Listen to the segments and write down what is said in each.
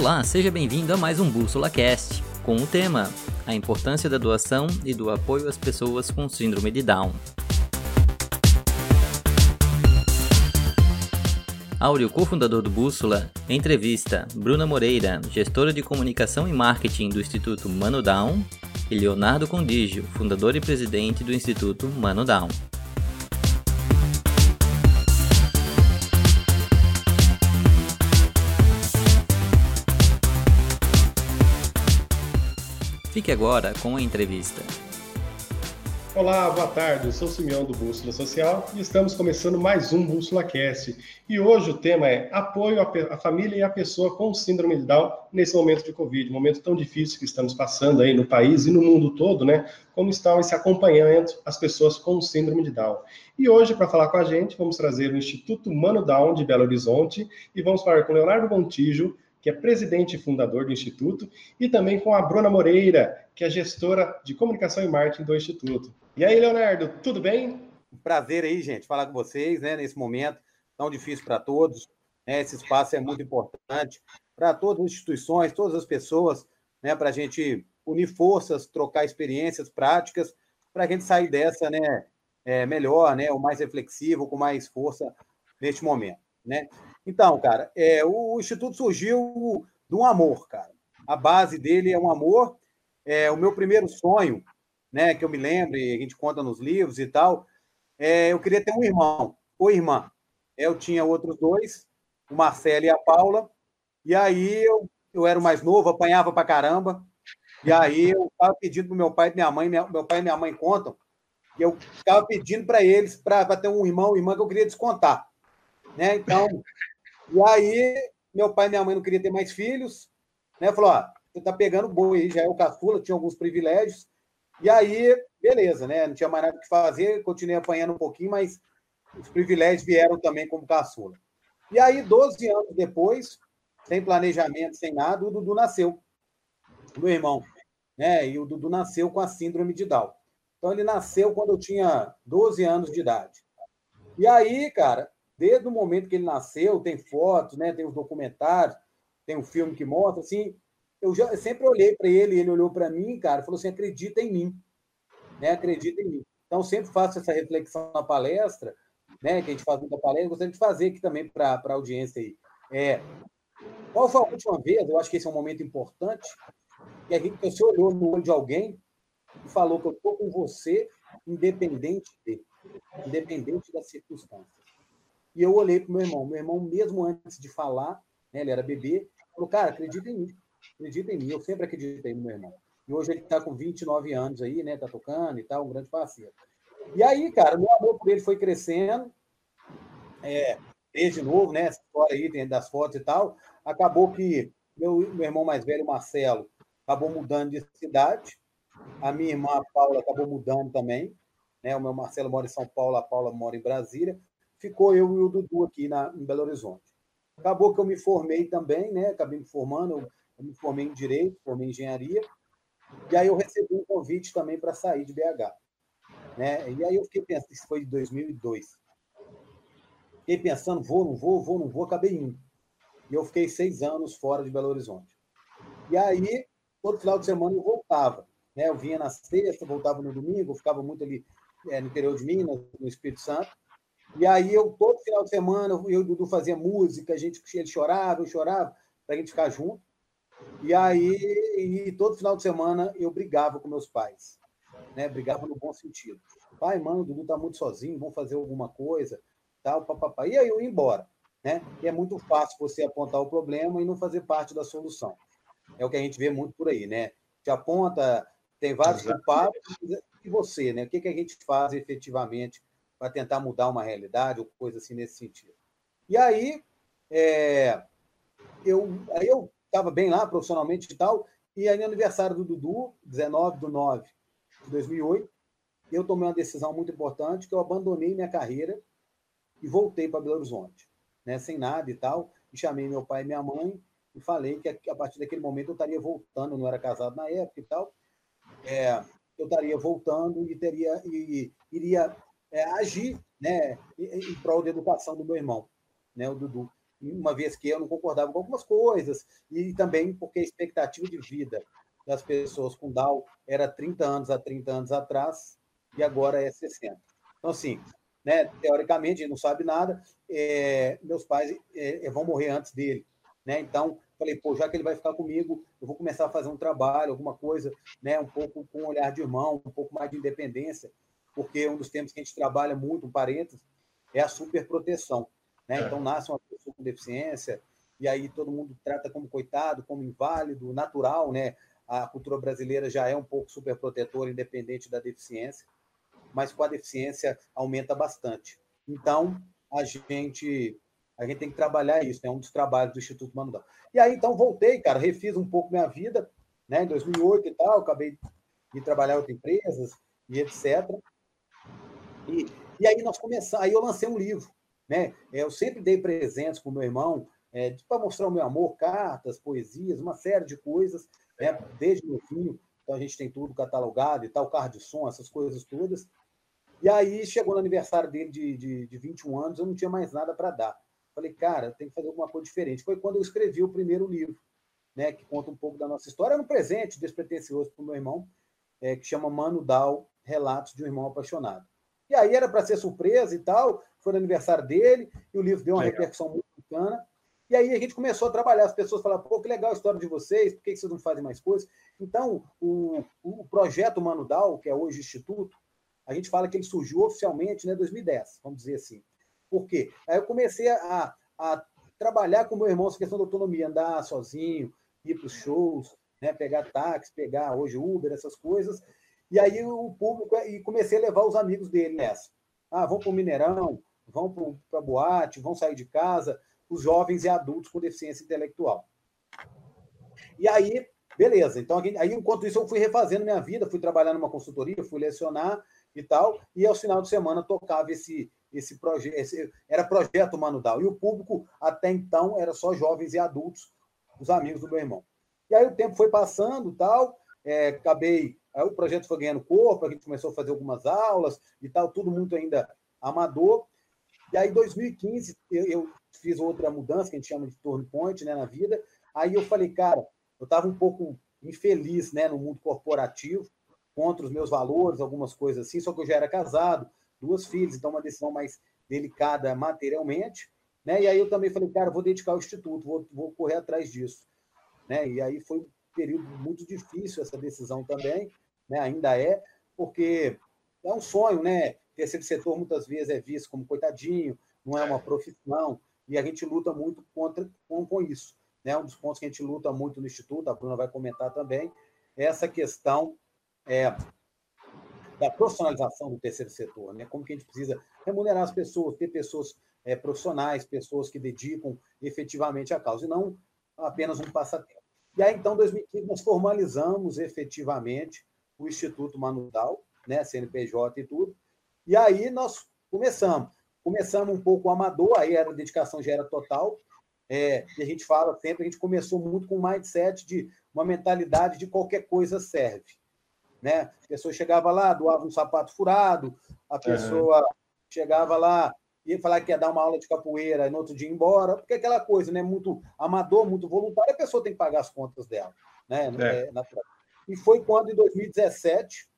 Olá, seja bem-vindo a mais um Bússola Cast, com o tema A importância da doação e do apoio às pessoas com síndrome de Down. Áureo, cofundador do Bússola, entrevista Bruna Moreira, gestora de comunicação e marketing do Instituto Mano Down, e Leonardo Condigio, fundador e presidente do Instituto Mano Down. Fique agora com a entrevista. Olá, boa tarde. Eu sou o Simeão do Bússola Social e estamos começando mais um Bússola Cast. E hoje o tema é apoio à família e à pessoa com síndrome de Down nesse momento de Covid, momento tão difícil que estamos passando aí no país e no mundo todo, né? Como está esse acompanhamento às pessoas com síndrome de Down. E hoje, para falar com a gente, vamos trazer o Instituto Mano Down de Belo Horizonte e vamos falar com Leonardo Montijo, que é presidente e fundador do Instituto, e também com a Bruna Moreira, que é gestora de comunicação e marketing do Instituto. E aí, Leonardo, tudo bem? prazer aí, gente, falar com vocês, né, nesse momento tão difícil para todos. Né, esse espaço é muito importante para todas as instituições, todas as pessoas, né, para a gente unir forças, trocar experiências práticas, para a gente sair dessa, né, é, melhor, né, o mais reflexivo, com mais força neste momento, né? Então, cara, é, o Instituto surgiu de um amor, cara. A base dele é um amor. É, o meu primeiro sonho, né, que eu me lembro, a gente conta nos livros e tal, é, eu queria ter um irmão ou irmã. Eu tinha outros dois, o Marcelo e a Paula, e aí eu, eu era o mais novo, apanhava pra caramba, e aí eu estava pedindo para meu pai e minha mãe, minha, meu pai e minha mãe contam, que eu ficava pedindo para eles para ter um irmão ou irmã que eu queria descontar. Né? Então, e aí, meu pai e minha mãe não queriam ter mais filhos, né? Falou: ó, você tá pegando boi aí, já é o caçula, tinha alguns privilégios. E aí, beleza, né? Não tinha mais nada que fazer, continuei apanhando um pouquinho, mas os privilégios vieram também como caçula. E aí, 12 anos depois, sem planejamento, sem nada, o Dudu nasceu. Meu irmão. Né? E o Dudu nasceu com a síndrome de Down. Então, ele nasceu quando eu tinha 12 anos de idade. E aí, cara, Desde o momento que ele nasceu, tem fotos, né? tem os documentários, tem um filme que mostra, assim, eu já eu sempre olhei para ele, ele olhou para mim, cara, falou assim, acredita em mim, né? Acredita em mim. Então, sempre faço essa reflexão na palestra, né? Que a gente faz muita palestra, gostaria de fazer aqui também para a audiência aí. É, qual foi a última vez? Eu acho que esse é um momento importante que a gente, você olhou no olho de alguém e falou que eu estou com você, independente de, independente das circunstâncias. E eu olhei para meu irmão. Meu irmão, mesmo antes de falar, né, ele era bebê, falou: Cara, acredita em mim. Acredita em mim. Eu sempre acreditei no meu irmão. E hoje ele está com 29 anos aí, né? Tá tocando e tal, um grande parceiro. E aí, cara, meu amor por ele foi crescendo. É, desde novo, né? Essa história aí dentro das fotos e tal. Acabou que meu, meu irmão mais velho, Marcelo, acabou mudando de cidade. A minha irmã, a Paula, acabou mudando também. Né? O meu Marcelo mora em São Paulo, a Paula mora em Brasília ficou eu e o Dudu aqui na, em Belo Horizonte. Acabou que eu me formei também, né? Acabei me formando, eu, me formei em Direito, formei em Engenharia, e aí eu recebi um convite também para sair de BH. Né? E aí eu fiquei pensando, isso foi de 2002. Fiquei pensando, vou, não vou, vou, não vou, acabei indo. E eu fiquei seis anos fora de Belo Horizonte. E aí, todo final de semana eu voltava. Né? Eu vinha na sexta, voltava no domingo, ficava muito ali é, no interior de Minas, no Espírito Santo. E aí eu, todo final de semana, eu e o Dudu fazia música, a gente, ele chorava, eu chorava, para a gente ficar junto. E aí, e todo final de semana, eu brigava com meus pais. Né? Brigava no bom sentido. Pai, mano, o Dudu tá muito sozinho, vamos fazer alguma coisa, tal, papapá. E aí eu ia embora. Né? E é muito fácil você apontar o problema e não fazer parte da solução. É o que a gente vê muito por aí, né? Te aponta, tem vários culpados, e você, né? O que, que a gente faz efetivamente para tentar mudar uma realidade ou coisa assim nesse sentido. E aí, é, eu aí eu estava bem lá profissionalmente e tal, e aí no aniversário do Dudu, 19 de 9 de 2008, eu tomei uma decisão muito importante, que eu abandonei minha carreira e voltei para Belo Horizonte, né, sem nada e tal, e chamei meu pai e minha mãe e falei que a partir daquele momento eu estaria voltando, eu não era casado na época e tal, é, eu estaria voltando e teria e iria é, agir né, em, prol da educação do meu irmão, né, o Dudu. uma vez que eu não concordava com algumas coisas, e também porque a expectativa de vida das pessoas com Down era 30 anos há 30 anos atrás, e agora é 60. Então, assim, né, teoricamente, ele não sabe nada, é, meus pais é, é, vão morrer antes dele. Né? Então, falei, pô, já que ele vai ficar comigo, eu vou começar a fazer um trabalho, alguma coisa, né, um pouco com um olhar de irmão, um pouco mais de independência, porque um dos temas que a gente trabalha muito, um parênteses, é a superproteção. Né? É. Então, nasce uma pessoa com deficiência, e aí todo mundo trata como coitado, como inválido, natural, né? A cultura brasileira já é um pouco superprotetora, independente da deficiência mas com a deficiência aumenta bastante. Então, a gente a gente tem que trabalhar isso, é né? um dos trabalhos do Instituto Manuel. E aí, então, voltei, cara, refiz um pouco minha vida, né, em 2008 e tal, acabei de trabalhar em outras empresas e etc. E, e aí nós começamos, aí eu lancei um livro, né? Eu sempre dei presentes para o meu irmão, é, para mostrar o meu amor, cartas, poesias, uma série de coisas, né? desde o fim. Então a gente tem tudo catalogado e tal, carro de som, essas coisas todas. E aí chegou no aniversário dele de, de, de 21 anos, eu não tinha mais nada para dar. Falei, cara, tem que fazer alguma coisa diferente. Foi quando eu escrevi o primeiro livro, né, que conta um pouco da nossa história. Era um presente despretensioso para o meu irmão, é, que chama Mano Dal, Relatos de um Irmão Apaixonado. E aí era para ser surpresa e tal, foi no aniversário dele, e o livro deu uma legal. repercussão muito bacana. E aí a gente começou a trabalhar, as pessoas falaram, pô, que legal a história de vocês, por que vocês não fazem mais coisas? Então, o, o projeto Mano Dal, que é hoje Instituto, a gente fala que ele surgiu oficialmente em né, 2010, vamos dizer assim. Por quê? Aí eu comecei a, a trabalhar com meu irmão essa questão da autonomia, andar sozinho, ir para os shows, né, pegar táxi, pegar hoje Uber, essas coisas. E aí o público, e comecei a levar os amigos dele nessa. Ah, vão para o Mineirão, vão para a boate, vão sair de casa, os jovens e adultos com deficiência intelectual. E aí, beleza. Então, aí, enquanto isso, eu fui refazendo minha vida, fui trabalhar numa consultoria, fui lecionar, e tal, e aos final de semana tocava esse, esse projeto, era projeto Manudal, e o público até então era só jovens e adultos, os amigos do meu irmão. E aí o tempo foi passando tal, é, acabei, aí o projeto foi ganhando corpo, a gente começou a fazer algumas aulas e tal, tudo muito ainda amador, e aí em 2015 eu, eu fiz outra mudança, que a gente chama de turn point né, na vida, aí eu falei, cara, eu estava um pouco infeliz né, no mundo corporativo, contra os meus valores, algumas coisas assim, só que eu já era casado, duas filhas, então uma decisão mais delicada materialmente, né? E aí eu também falei, cara, vou dedicar ao instituto, vou, vou correr atrás disso, né? E aí foi período muito difícil essa decisão também, né? Ainda é, porque é um sonho, né? Terceiro setor muitas vezes é visto como coitadinho, não é uma profissão, e a gente luta muito contra com, com isso. Né? Um dos pontos que a gente luta muito no Instituto, a Bruna vai comentar também, é essa questão é, da profissionalização do terceiro setor, né? Como que a gente precisa remunerar as pessoas, ter pessoas é, profissionais, pessoas que dedicam efetivamente à causa, e não apenas um passatempo. E aí, então, em 2015, nós formalizamos efetivamente o Instituto Manudal, né, CNPJ e tudo, e aí nós começamos. Começamos um pouco amador, aí era, a dedicação já era total, é, e a gente fala sempre, a gente começou muito com um mindset de uma mentalidade de qualquer coisa serve. Né? A pessoa chegava lá, doava um sapato furado, a pessoa uhum. chegava lá, ia falar que ia dar uma aula de capoeira e no outro dia ir embora, porque aquela coisa, né? Muito amador, muito voluntário, a pessoa tem que pagar as contas dela. Né? É. É e foi quando, em 2017,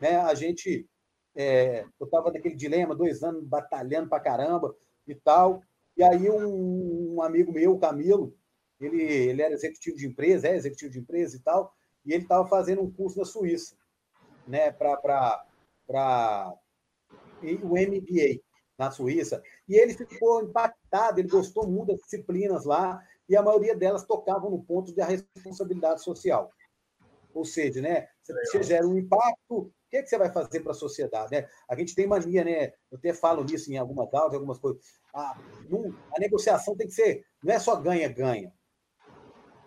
né, a gente. É, eu estava naquele dilema, dois anos batalhando para caramba e tal. E aí um, um, amigo meu, Camilo, ele, ele era executivo de empresa, é executivo de empresa e tal, e ele estava fazendo um curso na Suíça né, para o MBA na Suíça, e ele ficou impactado, ele gostou muito das disciplinas lá, e a maioria delas tocavam no ponto da responsabilidade social. Ou seja, né, você gera um impacto, o que, é que você vai fazer para a sociedade? Né? A gente tem mania, né? Eu até falo nisso em algumas aulas, algumas coisas. A, a negociação tem que ser, não é só ganha-ganha.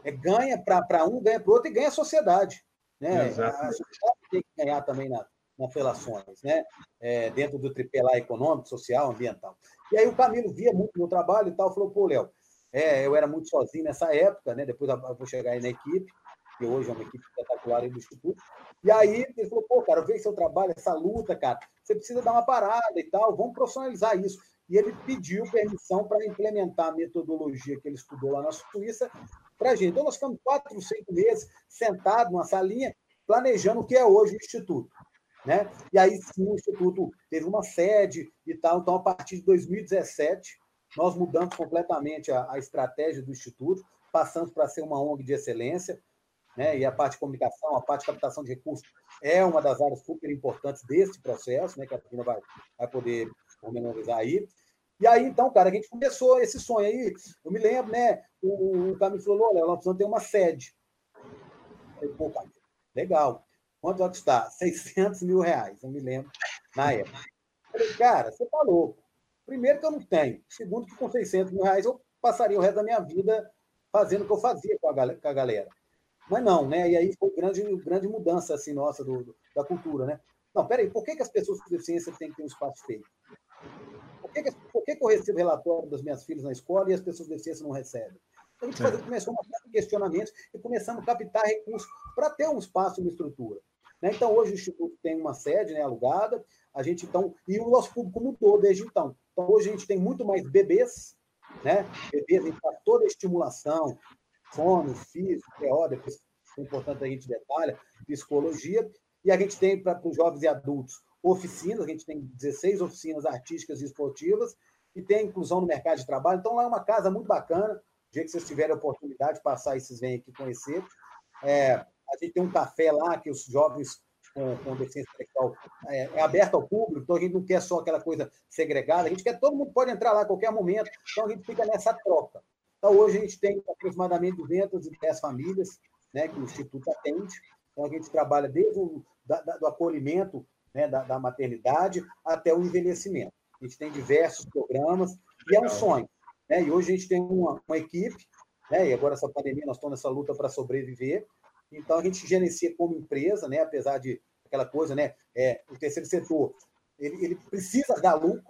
É ganha para um, ganha para o outro e ganha a sociedade. Né? A sociedade tem que ganhar também na, nas relações, né? É, dentro do tripé lá econômico, social, ambiental. E aí o Camilo via muito meu trabalho e tal, falou, pô, Léo, é, eu era muito sozinho nessa época, né? Depois eu vou chegar aí na equipe, que hoje é uma equipe espetacular aí do Instituto. E aí ele falou, pô, cara, eu seu trabalho, essa luta, cara, você precisa dar uma parada e tal, vamos profissionalizar isso. e ele pediu permissão para implementar a metodologia que ele estudou lá na Suíça para a gente. Então, nós ficamos quatro, cinco meses sentados numa salinha, planejando o que é hoje o Instituto. Né? E aí sim o Instituto teve uma sede e tal. Então, a partir de 2017, nós mudamos completamente a, a estratégia do Instituto, passamos para ser uma ONG de excelência, né? e a parte de comunicação, a parte de captação de recursos é uma das áreas super importantes desse processo, né? que a Tina vai, vai poder pormenorizar aí. E aí, então, cara, a gente começou esse sonho aí. Eu me lembro, né? O, o Camilo falou: olha, nós precisamos ter uma sede. Eu falei, Pô, legal. Quanto vai custar? 600 mil reais, eu me lembro, na época. Falei, cara, você tá louco. Primeiro, que eu não tenho. Segundo, que com 600 mil reais eu passaria o resto da minha vida fazendo o que eu fazia com a, a galera. Mas não, né? E aí foi grande, grande mudança assim, nossa do, do, da cultura, né? Não, peraí, por que, que as pessoas com deficiência têm que ter um espaço feito? Por que, que, por que, que eu recebo relatório das minhas filhas na escola e as pessoas com deficiência não recebem? Então, a gente fazia, começou série de questionamentos e começamos a captar recursos para ter um espaço e uma estrutura. Né? Então, hoje o Instituto tem uma sede né, alugada, a gente então, e o nosso público mudou desde então. Então, hoje a gente tem muito mais bebês, né? Bebês, a gente toda a estimulação, sono, físico, TO, depois é importante a gente detalha, psicologia, e a gente tem para os jovens e adultos oficinas, a gente tem 16 oficinas artísticas e esportivas, e tem a inclusão no mercado de trabalho. Então, lá é uma casa muito bacana. Dia que vocês tiverem a oportunidade de passar e vocês vêm aqui conhecer. É, a gente tem um café lá que os jovens com, com deficiência intelectual é, é, aberto ao público, então a gente não quer só aquela coisa segregada, a gente quer todo mundo pode entrar lá a qualquer momento, então a gente fica nessa troca. Então, hoje a gente tem aproximadamente 210 famílias né, que o Instituto atende, então a gente trabalha desde o da, da, do acolhimento né, da, da, maternidade até o envelhecimento. A gente tem diversos programas e é um sonho. Né? E hoje a gente tem uma, uma equipe, né? e agora essa pandemia nós estamos nessa luta para sobreviver, então a gente gerencia como empresa, né? apesar de aquela coisa, né? É, o terceiro setor, ele, ele precisa dar lucro,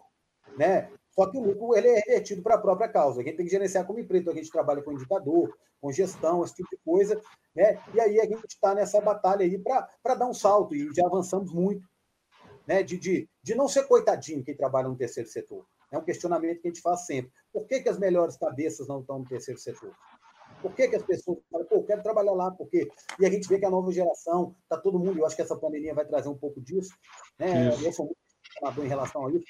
né? Só que o lucro ele é revertido para a própria causa. A gente tem que gerenciar como empresa, então a gente trabalha com indicador, com gestão, esse tipo de coisa, né? E aí a gente está nessa batalha aí para dar um salto, e já avançamos muito, né? De, de, de não ser coitadinho quem trabalha no terceiro setor. É um questionamento que a gente faz sempre. Por que, que as melhores cabeças não estão no terceiro setor? Por que, que as pessoas falam, pô, eu quero trabalhar lá, porque. E a gente vê que a nova geração, está todo mundo, eu acho que essa pandemia vai trazer um pouco disso, né? Eu sou muito amador em relação a isso.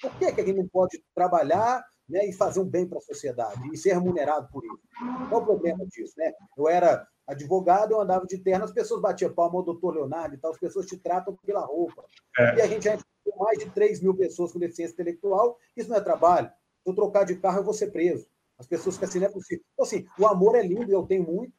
Por que, que a gente não pode trabalhar né, e fazer um bem para a sociedade e ser remunerado por isso? Qual o problema disso? Né? Eu era advogado, eu andava de terno, as pessoas batiam palma ao doutor Leonardo e tal, as pessoas te tratam pela roupa. É. E a gente já tem mais de 3 mil pessoas com deficiência intelectual, isso não é trabalho. Se eu trocar de carro, eu vou ser preso. As pessoas ficam assim, não é possível. Então, assim, o amor é lindo, eu tenho muito,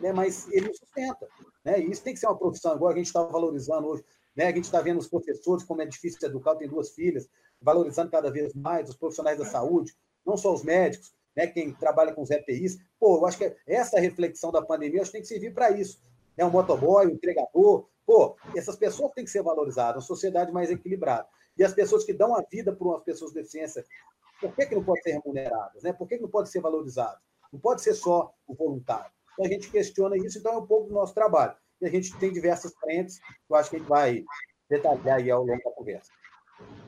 né, mas ele não sustenta. Né? E isso tem que ser uma profissão. Agora a gente está valorizando hoje, né? a gente está vendo os professores, como é difícil educar, eu tenho duas filhas, valorizando cada vez mais os profissionais da saúde, não só os médicos, né, quem trabalha com os EPIs. Pô, eu acho que essa reflexão da pandemia acho que tem que servir para isso. Né? Um motoboy, um entregador. Pô, essas pessoas têm que ser valorizadas, uma sociedade mais equilibrada. E as pessoas que dão a vida para umas pessoas com deficiência, por que, que não pode ser remuneradas? Né? Por que, que não pode ser valorizado? Não pode ser só o voluntário. Então a gente questiona isso, então é um pouco do nosso trabalho. E a gente tem diversas frentes, que eu acho que a gente vai detalhar aí ao longo da conversa.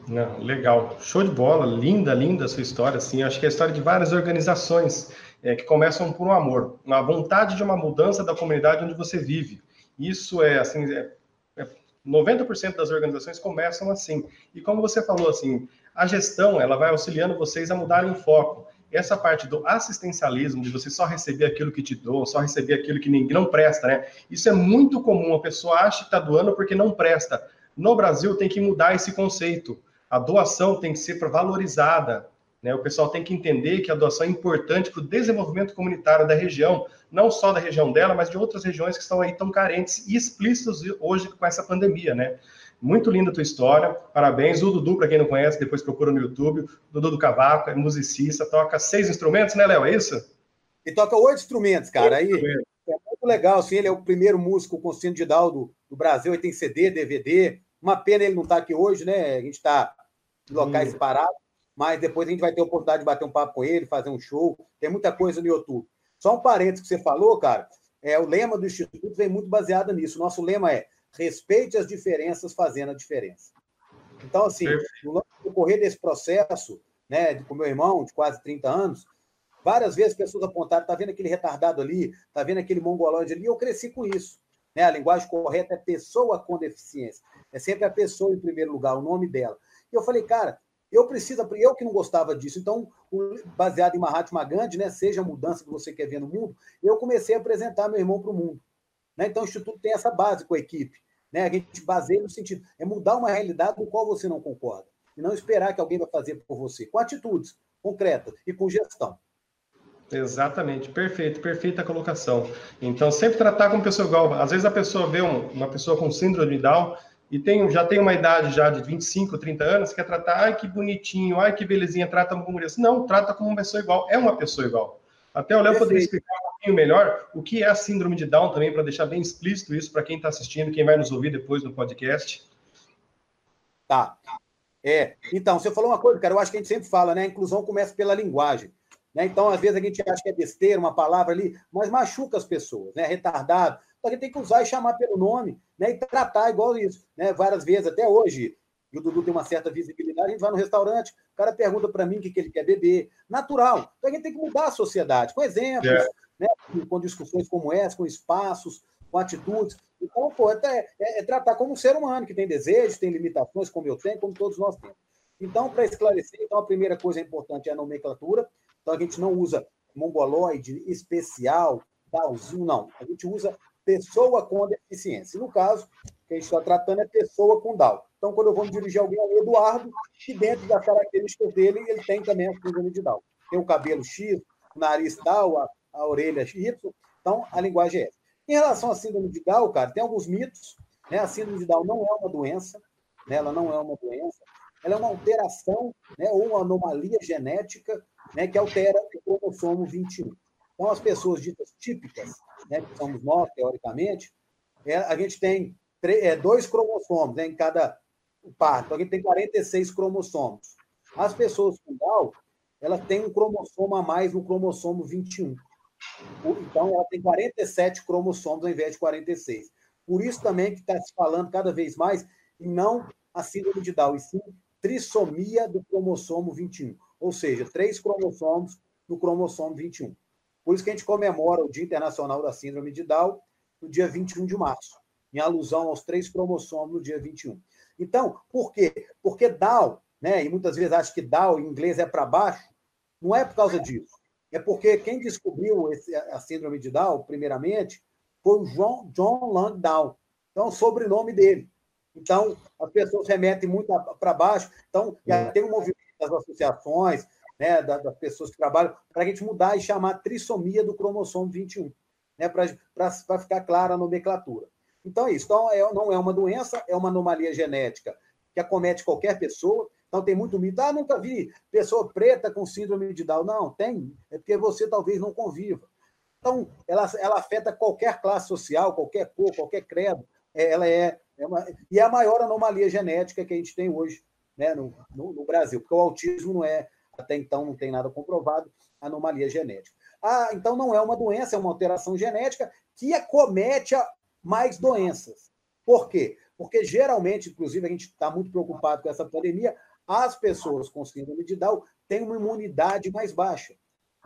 Não, legal, show de bola, linda, linda a sua história. Assim, acho que é a história de várias organizações é, que começam por um amor, uma vontade de uma mudança da comunidade onde você vive. Isso é assim, é, é 90% das organizações começam assim. E como você falou, assim, a gestão ela vai auxiliando vocês a mudarem o foco. Essa parte do assistencialismo, de você só receber aquilo que te dou, só receber aquilo que ninguém não presta, né? Isso é muito comum. A pessoa acha que está doando porque não presta. No Brasil tem que mudar esse conceito. A doação tem que ser valorizada. Né? O pessoal tem que entender que a doação é importante para o desenvolvimento comunitário da região, não só da região dela, mas de outras regiões que estão aí tão carentes e explícitas hoje com essa pandemia, né? Muito linda a tua história, parabéns. O Dudu, para quem não conhece, depois procura no YouTube. O Dudu do Cavaco, é musicista, toca seis instrumentos, né, Léo? É isso? Ele toca oito instrumentos, cara. Aí é muito legal, assim, ele é o primeiro músico com de Down do, do Brasil, ele tem CD, DVD, uma pena ele não estar tá aqui hoje, né? A gente está em locais hum. separados, mas depois a gente vai ter a oportunidade de bater um papo com ele, fazer um show. Tem muita coisa no YouTube. Só um parênteses que você falou, cara. É, o lema do Instituto vem muito baseado nisso. Nosso lema é respeite as diferenças fazendo a diferença. Então, assim, no decorrer desse processo, né, com meu irmão, de quase 30 anos, várias vezes pessoas apontaram, tá vendo aquele retardado ali, tá vendo aquele mongolóide ali, eu cresci com isso. Né? A linguagem correta é pessoa com deficiência. É sempre a pessoa em primeiro lugar, o nome dela. E eu falei, cara, eu preciso, eu que não gostava disso, então, baseado em Mahatma Gandhi, né, seja a mudança que você quer ver no mundo, eu comecei a apresentar meu irmão para o mundo. Né? Então, o Instituto tem essa base com a equipe. Né? A gente baseia no sentido, é mudar uma realidade com qual você não concorda. E não esperar que alguém vai fazer por você, com atitudes concretas e com gestão. Exatamente, perfeito, perfeita colocação. Então, sempre tratar com pessoa igual. Às vezes a pessoa vê um, uma pessoa com síndrome de Down e tem, já tem uma idade já de 25, 30 anos, quer tratar, ai que bonitinho, ai que belezinha, trata como mulher. Não, trata como uma pessoa igual, é uma pessoa igual. Até o Léo poderia explicar pouquinho melhor o que é a síndrome de Down também, para deixar bem explícito isso para quem está assistindo, quem vai nos ouvir depois no podcast. Tá. É, então, você falou uma coisa, cara, eu acho que a gente sempre fala, né? A inclusão começa pela linguagem. Né? Então, às vezes, a gente acha que é besteira, uma palavra ali, mas machuca as pessoas, né? Retardado. Então, a gente tem que usar e chamar pelo nome, né? E tratar igual isso, né? Várias vezes, até hoje, e o Dudu tem uma certa visibilidade, a gente vai no restaurante, o cara pergunta para mim o que, que ele quer beber. Natural. Então, a gente tem que mudar a sociedade, com exemplos, é. Né? com discussões como essa, com espaços, com atitudes. Então, pô, é, é, é, tratar como um ser humano que tem desejos, tem limitações, como eu tenho, como todos nós temos. Então, para esclarecer, então, a primeira coisa importante é a nomenclatura. Então, a gente não usa mongoloide especial, talzinho, não. A gente usa pessoa com deficiência. no caso, que a gente está tratando é pessoa com Down. Então, quando eu vou me dirigir a alguém, é o Eduardo, que dentro das características dele, ele tem também a síndrome de Down. Tem o cabelo X, o nariz tal, a, a orelha Y. Então, a linguagem é essa. Em relação à síndrome de Down, cara, tem alguns mitos. Né? A síndrome de Down não é uma doença, né? ela não é uma doença, ela é uma alteração né? ou uma anomalia genética né, que altera o cromossomo 21. Então, as pessoas ditas típicas, né, que somos nós, teoricamente, é, a gente tem três, é, dois cromossomos né, em cada par. Então, a gente tem 46 cromossomos. As pessoas com Down, elas têm um cromossomo a mais no cromossomo 21. Então, ela tem 47 cromossomos ao invés de 46. Por isso também que está se falando cada vez mais em não a síndrome de Down, e sim trissomia do cromossomo 21 ou seja, três cromossomos no cromossomo 21. Por isso que a gente comemora o Dia Internacional da Síndrome de Down no dia 21 de março, em alusão aos três cromossomos no dia 21. Então, por quê? Porque Down, né, e muitas vezes acho que Down em inglês é para baixo, não é por causa disso. É porque quem descobriu esse, a síndrome de Down, primeiramente, foi o John, John Lang Down. Então, o sobrenome dele. Então, as pessoas remetem muito para baixo. Então, já tem um movimento das associações, né, das pessoas que trabalham, para a gente mudar e chamar trissomia do cromossomo 21, né, para ficar clara a nomenclatura. Então, é isso. Então, é, não é uma doença, é uma anomalia genética que acomete qualquer pessoa. Então, tem muito mito. Ah, nunca vi pessoa preta com síndrome de Down. Não, tem. É porque você talvez não conviva. Então, ela, ela afeta qualquer classe social, qualquer cor, qualquer credo. É, ela é, é uma, e é a maior anomalia genética que a gente tem hoje né, no, no, no, Brasil, porque o autismo não é, até então, não tem nada comprovado, anomalia genética. Ah, então não é uma doença, é uma alteração genética que acomete mais doenças. Por quê? Porque geralmente, inclusive, a gente está muito preocupado com essa pandemia, as pessoas com síndrome de Down têm uma imunidade mais baixa.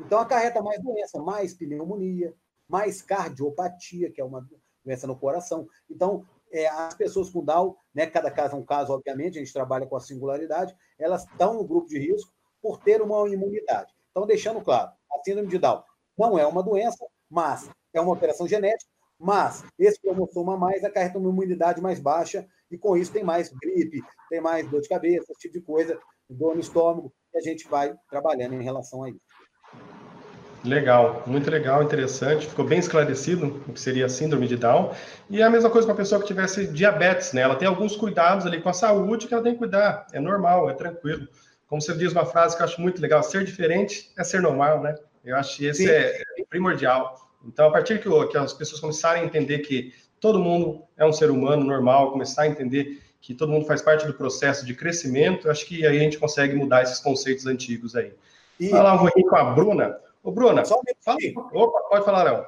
Então, acarreta mais doença, mais pneumonia, mais cardiopatia, que é uma doença no coração. Então, é, as pessoas com Down, né, cada caso é um caso, obviamente, a gente trabalha com a singularidade, elas estão no grupo de risco por ter uma imunidade. Então, deixando claro, a síndrome de Down não é uma doença, mas é uma operação genética, mas esse cromossomo a mais acarreta uma imunidade mais baixa e com isso tem mais gripe, tem mais dor de cabeça, esse tipo de coisa, dor no estômago, e a gente vai trabalhando em relação a isso. Legal, muito legal, interessante. Ficou bem esclarecido o que seria a síndrome de Down. E é a mesma coisa com a pessoa que tivesse diabetes, né? Ela tem alguns cuidados ali com a saúde que ela tem que cuidar. É normal, é tranquilo. Como você diz uma frase que eu acho muito legal: ser diferente é ser normal, né? Eu acho que esse é, é primordial. Então, a partir que, que as pessoas começarem a entender que todo mundo é um ser humano normal, começar a entender que todo mundo faz parte do processo de crescimento, acho que aí a gente consegue mudar esses conceitos antigos aí. E... Falar um pouquinho com a Bruna. Ô, Bruna, Só um fala... Opa, pode falar, Léo.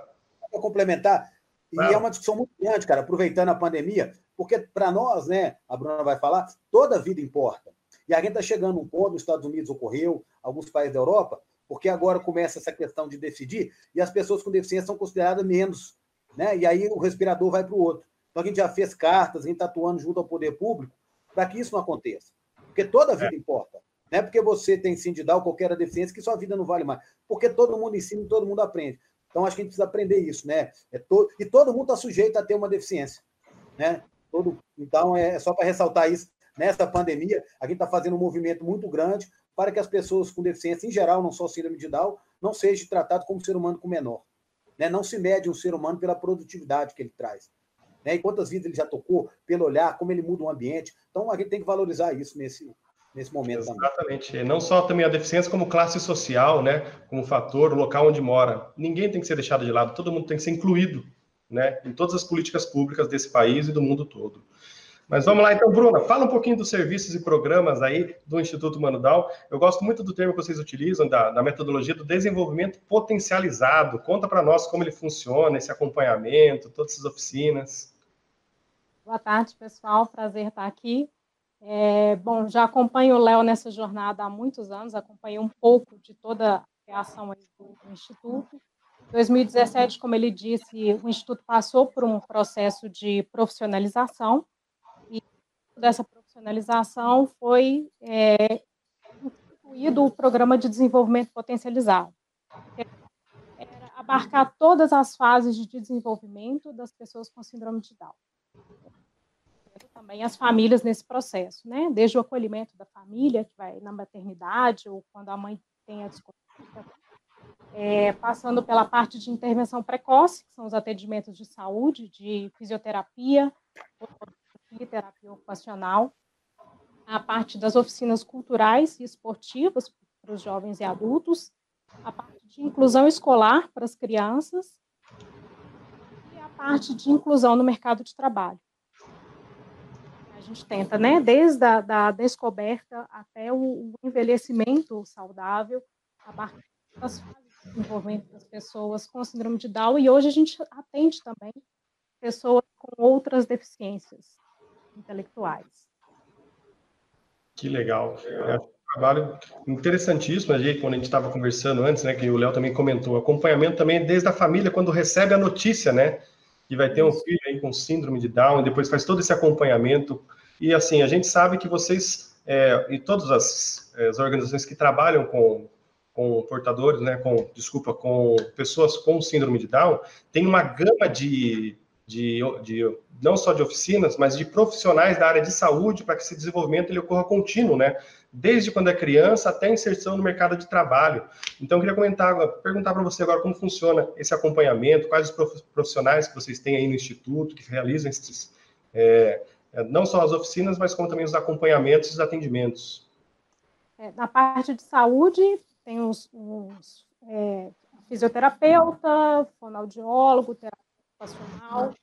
Para complementar, e é uma discussão muito grande, cara, aproveitando a pandemia, porque para nós, né, a Bruna vai falar, toda vida importa. E a gente está chegando um ponto, nos Estados Unidos ocorreu, alguns países da Europa, porque agora começa essa questão de decidir e as pessoas com deficiência são consideradas menos, né? E aí o respirador vai para o outro. Então a gente já fez cartas, a gente está atuando junto ao poder público para que isso não aconteça. Porque toda a vida é. importa. Não é porque você tem sindidal ou qualquer deficiência que sua vida não vale mais. Porque todo mundo ensina e todo mundo aprende. Então, acho que a gente precisa aprender isso, né? É to... E todo mundo está sujeito a ter uma deficiência. Né? Todo... Então, é só para ressaltar isso. Nessa pandemia, a gente está fazendo um movimento muito grande para que as pessoas com deficiência, em geral, não só síndrome de Down, não sejam tratadas como ser humano com menor. Né? Não se mede um ser humano pela produtividade que ele traz. Né? E quantas vidas ele já tocou, pelo olhar, como ele muda o ambiente. Então, a gente tem que valorizar isso nesse, nesse momento Exatamente. Também. Não só também a deficiência, como classe social, né? Como fator, o local onde mora. Ninguém tem que ser deixado de lado, todo mundo tem que ser incluído, né? Em todas as políticas públicas desse país e do mundo todo. Mas vamos lá, então, Bruna, fala um pouquinho dos serviços e programas aí do Instituto Manudal. Eu gosto muito do termo que vocês utilizam, da, da metodologia do desenvolvimento potencializado. Conta para nós como ele funciona, esse acompanhamento, todas essas oficinas. Boa tarde, pessoal. Prazer estar aqui. É, bom, já acompanho o Léo nessa jornada há muitos anos, acompanhei um pouco de toda a criação do, Instituto. Em 2017, como ele disse, o Instituto passou por um processo de profissionalização, dessa profissionalização foi é, instituído o Programa de Desenvolvimento Potencializado. Era abarcar todas as fases de desenvolvimento das pessoas com síndrome de Down também as famílias nesse processo, né? Desde o acolhimento da família, que vai na maternidade, ou quando a mãe tem a desconfiança, é, passando pela parte de intervenção precoce, que são os atendimentos de saúde, de fisioterapia, e terapia ocupacional, a parte das oficinas culturais e esportivas para os jovens e adultos, a parte de inclusão escolar para as crianças e a parte de inclusão no mercado de trabalho. Gente tenta, né, desde a da descoberta até o envelhecimento saudável, abarcar as fases de desenvolvimento das pessoas com síndrome de Down, e hoje a gente atende também pessoas com outras deficiências intelectuais. Que legal. É um trabalho interessantíssimo, aí, quando a gente estava conversando antes, né, que o Léo também comentou, acompanhamento também desde a família, quando recebe a notícia, né, que vai ter um filho aí com síndrome de Down, e depois faz todo esse acompanhamento. E assim, a gente sabe que vocês, é, e todas as, as, organizações que trabalham com, com portadores, né, com, desculpa, com pessoas com síndrome de Down, tem uma gama de, de, de não só de oficinas, mas de profissionais da área de saúde para que esse desenvolvimento ele ocorra contínuo, né? Desde quando é criança até a inserção no mercado de trabalho. Então, eu queria comentar, perguntar para você agora como funciona esse acompanhamento, quais os profissionais que vocês têm aí no Instituto que realizam esses, é, é, não só as oficinas, mas como também os acompanhamentos e os atendimentos. É, na parte de saúde, tem os é, fisioterapeuta, fonoaudiólogo, terapeuta ocupacional.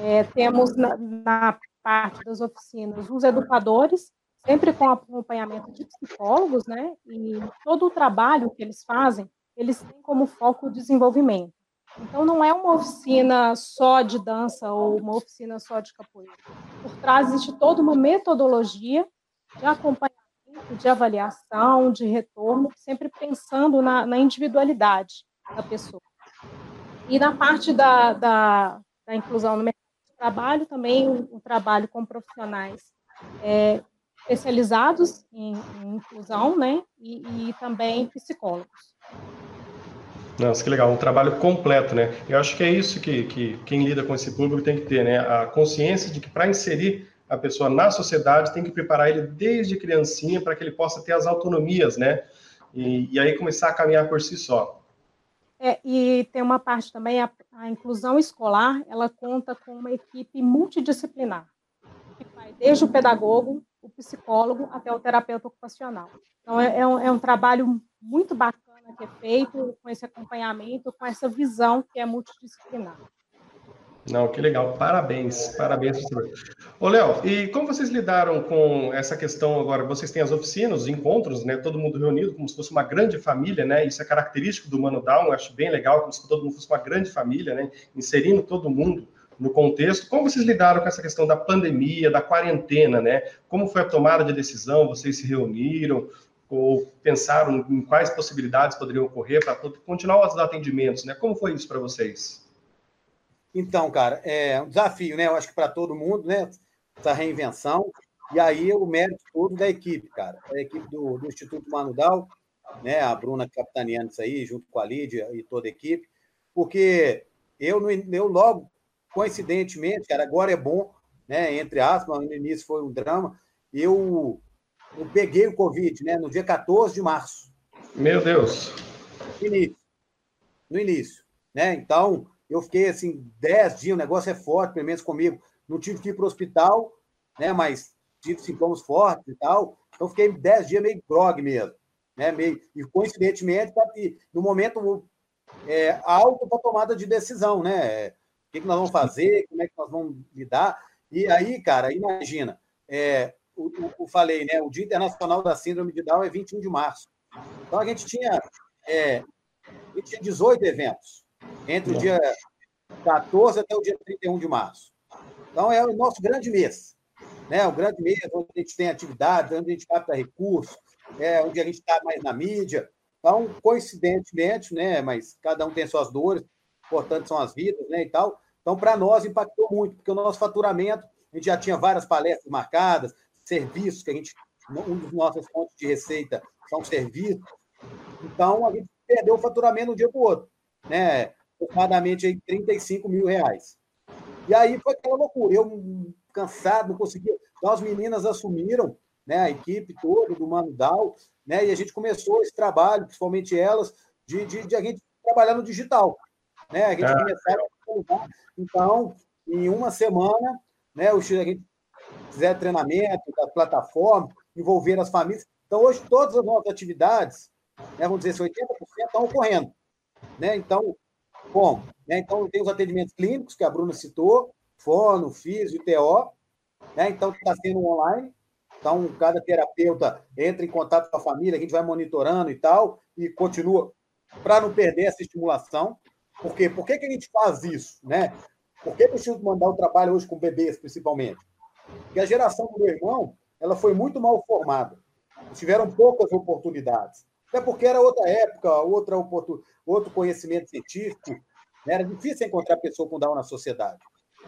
É, temos na, na, parte das oficinas os educadores, sempre com acompanhamento de psicólogos, né? E todo o trabalho que eles fazem, eles têm como foco o desenvolvimento. Então, não é uma oficina só de dança ou uma oficina só de capoeira. Por trás existe toda uma metodologia de acompanhamento, de avaliação, de retorno, sempre pensando na, na individualidade da pessoa. E na parte da, da, da, inclusão no mercado de trabalho, também o, trabalho com profissionais é, especializados em, em, inclusão, né, e, e também psicólogos. Nossa, que legal, um trabalho completo, né? Eu acho que é isso que, que quem lida com esse público tem que ter, né? A consciência de que para inserir a pessoa na sociedade tem que preparar ele desde criancinha para que ele possa ter as autonomias, né? E, e, aí começar a caminhar por si só. É, e tem uma parte também, a, a inclusão escolar, ela conta com uma equipe multidisciplinar, que vai desde o pedagogo, o psicólogo, até o terapeuta ocupacional. Então, é, é um, é um trabalho muito bacana que é feito, com esse acompanhamento, com essa visão que é multidisciplinar. Não, que legal. Parabéns, parabéns, professor. Ô, Léo, e como vocês lidaram com essa questão agora? Vocês têm as oficinas, os encontros, né? Todo mundo reunido, como se fosse uma grande família, né? Isso é característico do Mano Down, acho bem legal, como se todo mundo fosse uma grande família, né? Inserindo todo mundo no contexto. Como vocês lidaram com essa questão da pandemia, da quarentena, né? Como foi a tomada de decisão? Vocês se reuniram ou pensaram em quais possibilidades poderiam ocorrer para continuar os atendimentos, né? Como foi isso para vocês? Então, cara, é um desafio, né? Eu acho que para todo mundo, né? Essa reinvenção. E aí o mérito todo da equipe, cara. A equipe do, do Instituto Manudal, né? A Bruna capitaneando isso aí, junto com a Lídia e toda a equipe, porque eu, eu logo, coincidentemente, cara, agora é bom, né? Entre aspas, no início foi um drama. Eu, eu peguei o Covid, né? No dia 14 de março. Meu Deus. No início. No início, né? Então, eu fiquei assim, 10 dias, o negócio é forte, pelo menos comigo. Não tive que ir para o hospital, né? Mas tive sintomas fortes e tal. Então, fiquei 10 dias meio grog mesmo. Né? Meio, e coincidentemente, no momento é, alto para tomada de decisão, né? O que, que, nós vamos fazer, como é que nós vamos lidar. E aí, cara, imagina, é, o, falei, né? O Dia Internacional da Síndrome de Down é 21 de março. Então a gente tinha, é, a gente tinha 18 eventos entre o dia 14 até o dia 31 de março. Então, é o nosso grande mês. Né? O grande mês onde a gente tem atividades, onde a gente capta recursos, é, onde a gente está mais na mídia. Então, coincidentemente, né, mas cada um tem suas dores, importantes são as vidas né, e tal. Então, para nós, impactou muito, porque o nosso faturamento, a gente já tinha várias palestras marcadas, serviços, que a gente, um dos nossas fontes de receita são serviços. Então, a gente perdeu o faturamento de um dia para o outro né? Aproximadamente aí, 35 mil reais. E aí foi aquela loucura. Eu, cansado, não conseguia. Então, as meninas assumiram, né, a equipe toda do Mano Dal, né, e a gente começou esse trabalho, principalmente elas, de, de, de a gente trabalhar no digital. Né? A gente ah. começava Então, em uma semana, né, o, a gente fizer treinamento da plataforma, envolver as famílias. Então, hoje, todas as nossas atividades, né, vamos dizer assim, 80% estão ocorrendo. Né? Então, bom, né? então tem os atendimentos clínicos que a Bruna citou, fono, físio, TO, né? então está sendo online. Então, cada terapeuta entra em contato com a família, a gente vai monitorando e tal, e continua para não perder essa estimulação. Por quê? Por que, que a gente faz isso? Né? Por que, que o Instituto o trabalho hoje com bebês, principalmente? Porque a geração do meu irmão ela foi muito mal formada. Tiveram poucas oportunidades. Até porque era outra época, outra outro conhecimento científico. Né? Era difícil encontrar pessoa com Down na sociedade.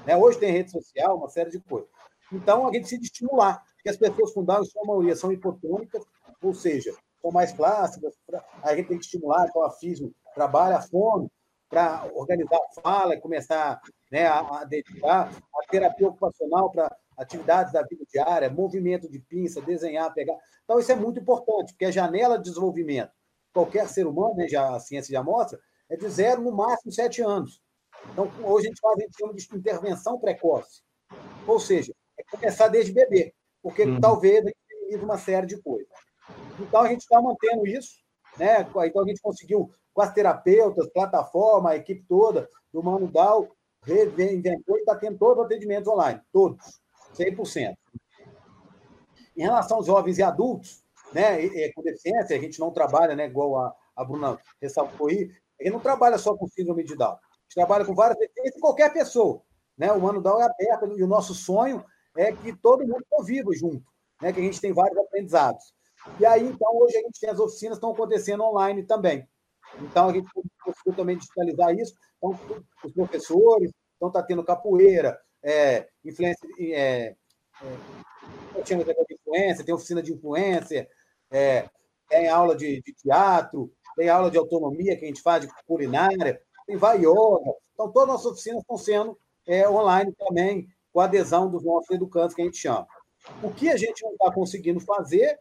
Né? Hoje tem rede social, uma série de coisas. Então, a gente precisa estimular, porque as pessoas com Down, em sua maioria, são hipotônicas, ou seja, são mais clássicas. A gente tem que estimular, então a FISO trabalha a fome para organizar a fala e começar né, a, a dedicar a terapia ocupacional para atividades da vida diária, movimento de pinça, desenhar, pegar. Então, isso é muito importante, porque a janela de desenvolvimento, qualquer ser humano, né, já, a ciência já mostra, é de zero, no máximo, sete anos. Então, hoje a gente faz, a gente chama de intervenção precoce. Ou seja, é começar desde bebê, porque uhum. talvez a gente uma série de coisas. Então, a gente está mantendo isso, né? Então, a gente conseguiu, com as terapeutas, plataforma, a equipe toda do Mano Dal, reinventou e está tendo todos os atendimentos online, todos. 100%. Em relação aos jovens e adultos, né, e, com deficiência, a gente não trabalha, né, igual a, a Bruna ressaltou aí, a gente não trabalha só com síndrome de Down. A gente trabalha com várias deficiências e qualquer pessoa. Né? O Mano Down é aberto e o nosso sonho é que todo mundo conviva junto, né? que a gente tem vários aprendizados. E aí, então, hoje a gente tem as oficinas estão acontecendo online também. Então, a gente conseguiu também digitalizar isso. Então, os professores, então está tendo capoeira, é, influência, é, é, influência, tem oficina de influência, é, tem aula de, de, teatro, tem aula de autonomia que a gente faz de culinária, tem vai yoga. Então, todas as nossas oficinas estão sendo é, online também, com adesão dos nossos educantes, que a gente chama. O que a gente não está conseguindo fazer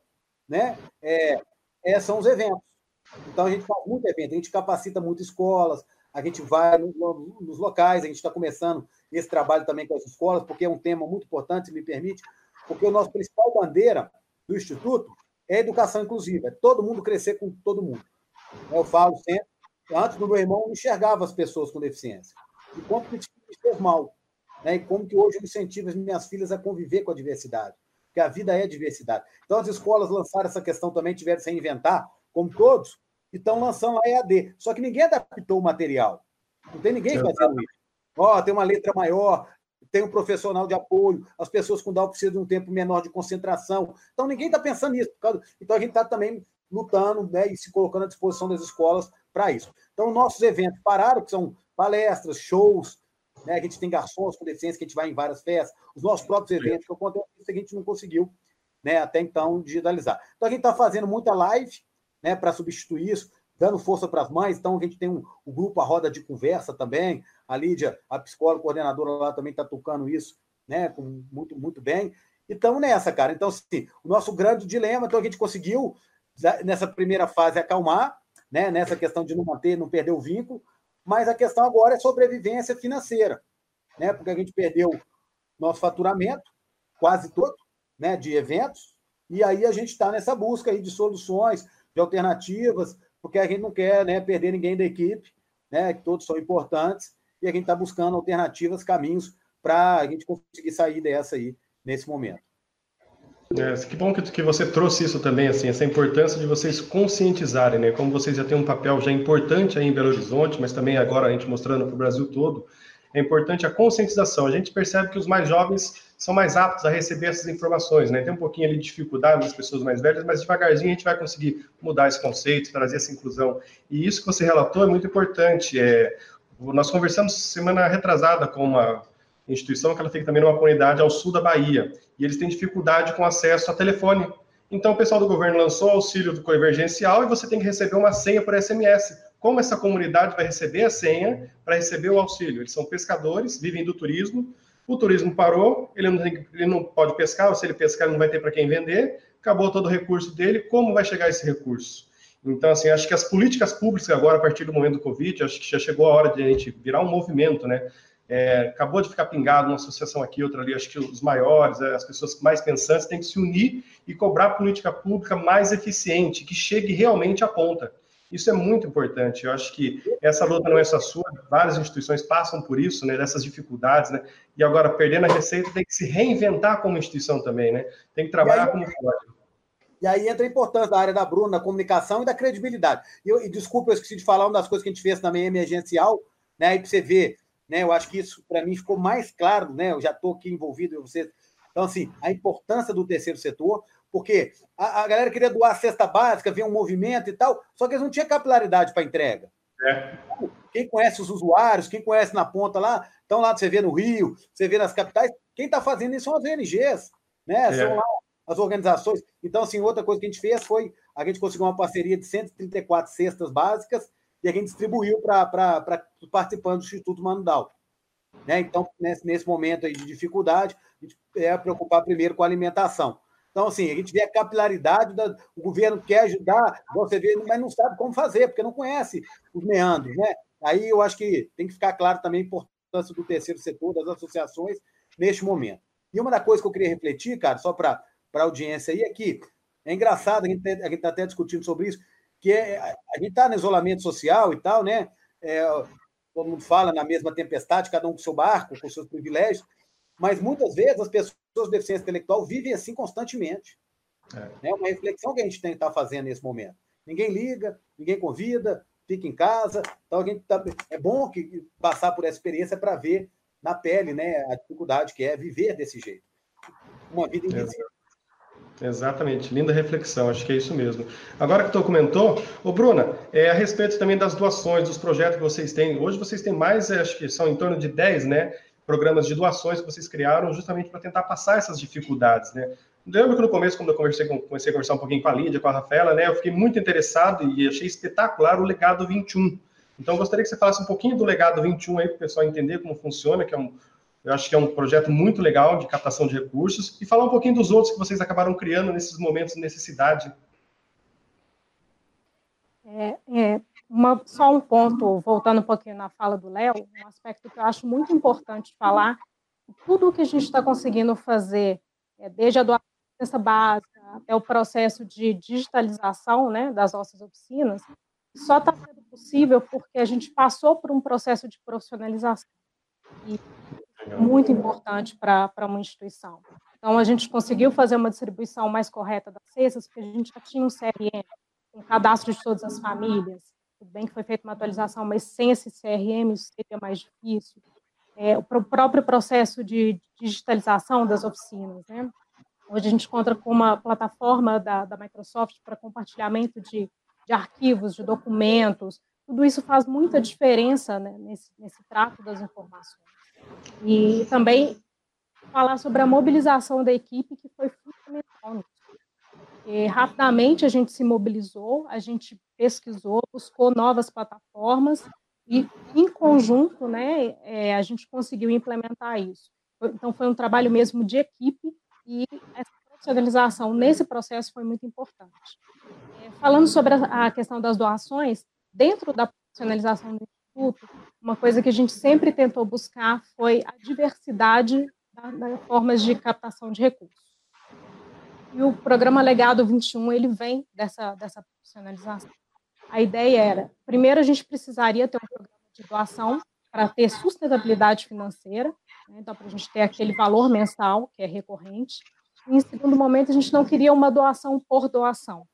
né, é, é, são os eventos. Então, a gente faz muito evento, a gente capacita muito escolas, a gente vai nos locais, a gente está começando esse trabalho também com as escolas, porque é um tema muito importante, se me permite, porque o nosso principal bandeira do Instituto é educação inclusiva, é todo mundo crescer com todo mundo. Eu falo sempre, antes do meu irmão, eu enxergava as pessoas com deficiência, e como que isso fez mal, né? e como que hoje eu incentivo as minhas filhas a conviver com a diversidade, porque a vida é diversidade. Então, as escolas lançaram essa questão também, tiveram que se reinventar, como todos, e estão lançando a EAD. Só que ninguém adaptou o material. Não tem ninguém fazendo isso. ó, tem uma letra maior, tem um profissional de apoio, as pessoas com Down precisam de um tempo menor de concentração. Então, ninguém está pensando nisso. Então, a gente está também lutando né, e se colocando à disposição das escolas para isso. Então, nossos eventos pararam, que são palestras, shows, né, a gente tem garçons com deficiência, que a gente vai em várias festas, os nossos próprios eventos, que acontece que a gente não conseguiu né, até então digitalizar. Então, a gente está fazendo muita live né, para substituir isso, dando força para as mães. Então, a gente tem um, o grupo A Roda de Conversa também. A Lídia, a psicóloga coordenadora lá, também está tocando isso né, com, muito, muito bem. E estamos nessa, cara. Então, sim, o nosso grande dilema, então a gente conseguiu, nessa primeira fase, acalmar, né, nessa questão de não manter, não perder o vínculo, mas a questão agora é sobrevivência financeira, né, porque a gente perdeu nosso faturamento, quase todo, né, de eventos, e aí a gente está nessa busca aí de soluções, de alternativas, porque a gente não quer né, perder ninguém da equipe, né, que todos são importantes, e a gente está buscando alternativas, caminhos para a gente conseguir sair dessa aí nesse momento. É, que bom que, que você trouxe isso também, assim, essa importância de vocês conscientizarem, né? Como vocês já têm um papel já importante aí em Belo Horizonte, mas também agora a gente mostrando para o Brasil todo, é importante a conscientização. A gente percebe que os mais jovens são mais aptos a receber essas informações, né? Tem um pouquinho ali de dificuldade das pessoas mais velhas, mas devagarzinho a gente vai conseguir mudar esse conceito, trazer essa inclusão. E isso que você relatou é muito importante. É, nós conversamos semana retrasada com uma instituição que ela fica também numa comunidade ao sul da Bahia, e eles têm dificuldade com acesso a telefone. Então, o pessoal do governo lançou o auxílio do convergencial e você tem que receber uma senha por SMS. Como essa comunidade vai receber a senha para receber o auxílio? Eles são pescadores, vivem do turismo. O turismo parou, ele não, ele não pode pescar, ou se ele pescar, ele não vai ter para quem vender. Acabou todo o recurso dele. Como vai chegar esse recurso? Então, assim, acho que as políticas públicas agora, a partir do momento do Covid, acho que já chegou a hora de a gente virar um movimento, né? É, acabou de ficar pingado uma associação aqui, outra ali, acho que os maiores, é, as pessoas mais pensantes têm que se unir e cobrar política pública mais eficiente, que chegue realmente à ponta. Isso é muito importante. Eu acho que essa luta não é só sua, várias instituições passam por isso, né, dessas dificuldades, né? E agora, perdendo a receita, tem que se reinventar como instituição também, né? Tem que trabalhar aí, como pode. E aí entra a importância da área da Bruna, da comunicação e da credibilidade. E, eu, e desculpa, eu esqueci de falar uma das coisas que a gente fez também emergencial, né? Aí para você ver né? Eu acho que isso, para mim, ficou mais claro, né? Eu já estou aqui envolvido em você. Então, assim, a importância do terceiro setor, porque a, a, galera queria doar a cesta básica, ver um movimento e tal, só que eles não tinham capilaridade para entrega. É. Quem conhece os usuários, quem conhece na ponta lá, então lá você vê no Rio, você vê nas capitais, quem está fazendo isso são as ONGs, né? É. São lá as organizações. Então, assim, outra coisa que a gente fez foi a gente conseguiu uma parceria de 134 cestas básicas e a gente distribuiu para participantes do Instituto Manudal. Né? Então, nesse, nesse momento aí de dificuldade, a gente é preocupar primeiro com a alimentação. Então, assim, a gente vê a capilaridade, da, o governo quer ajudar, você vê, mas não sabe como fazer, porque não conhece os meandros, né? Aí eu acho que tem que ficar claro também a importância do terceiro setor, das associações, neste momento. E uma das coisas que eu queria refletir, cara, só para a audiência aí, é que é engraçado, a gente está até discutindo sobre isso, que é, a gente está no isolamento social e tal, né? É, todo mundo fala na mesma tempestade, cada um com seu barco, com seus privilégios, mas muitas vezes as pessoas de deficiência intelectual vivem assim constantemente. É, é uma reflexão que a gente tem que estar tá fazendo nesse momento. Ninguém liga, ninguém convida, fica em casa. Então, a gente tá, é bom que passar por essa experiência para ver na pele né, a dificuldade que é viver desse jeito. Uma vida invisível. Exatamente, linda reflexão, acho que é isso mesmo. Agora que tu comentou, ô Bruna, é, a respeito também das doações, dos projetos que vocês têm, hoje vocês têm mais, é, acho que são em torno de 10, né, programas de doações que vocês criaram justamente para tentar passar essas dificuldades, né. Lembro que no começo, quando eu conversei com, comecei a conversar um pouquinho com a Lídia, com a Rafaela, né, eu fiquei muito interessado e achei espetacular o Legado 21. Então, gostaria que você falasse um pouquinho do Legado 21 aí para o pessoal entender como funciona, que é um, eu acho que é um projeto muito legal de captação de recursos e falar um pouquinho dos outros que vocês acabaram criando nesses momentos de necessidade. É, é uma, só um ponto, voltando um pouquinho na fala do Léo, um aspecto que eu acho muito importante falar, tudo o que a gente está conseguindo fazer, é, desde a doação básica até o processo de digitalização né, das nossas oficinas, só está sendo possível porque a gente passou por um processo de profissionalização. E muito importante para uma instituição. Então, a gente conseguiu fazer uma distribuição mais correta das cestas, porque a gente já tinha um CRM, um cadastro de todas as famílias. Tudo bem que foi feita uma atualização, mas sem esse CRM seria mais difícil. é, o próprio processo de digitalização das oficinas. Né? Hoje a gente encontra com uma plataforma da, da Microsoft para compartilhamento de, de, arquivos, de documentos. Tudo isso faz muita diferença né, nesse, nesse trato das informações. E também falar sobre a mobilização da equipe, que foi fundamental E, rapidamente a gente se mobilizou, a gente pesquisou, buscou novas plataformas e, em conjunto, né, é, a gente conseguiu implementar isso. Então, foi um trabalho mesmo de equipe e essa profissionalização nesse processo foi muito importante. É, falando sobre a, a questão das doações, dentro da profissionalização do Instituto, uma coisa que a gente sempre tentou buscar foi a diversidade das formas de captação de recursos. E o programa Legado 21, ele vem dessa, dessa profissionalização a ideia era, primeiro, a gente precisaria ter um programa de doação para ter sustentabilidade financeira, né? então, para a gente ter aquele valor mensal, que é recorrente. E, em segundo momento, a gente não queria uma doação por doação.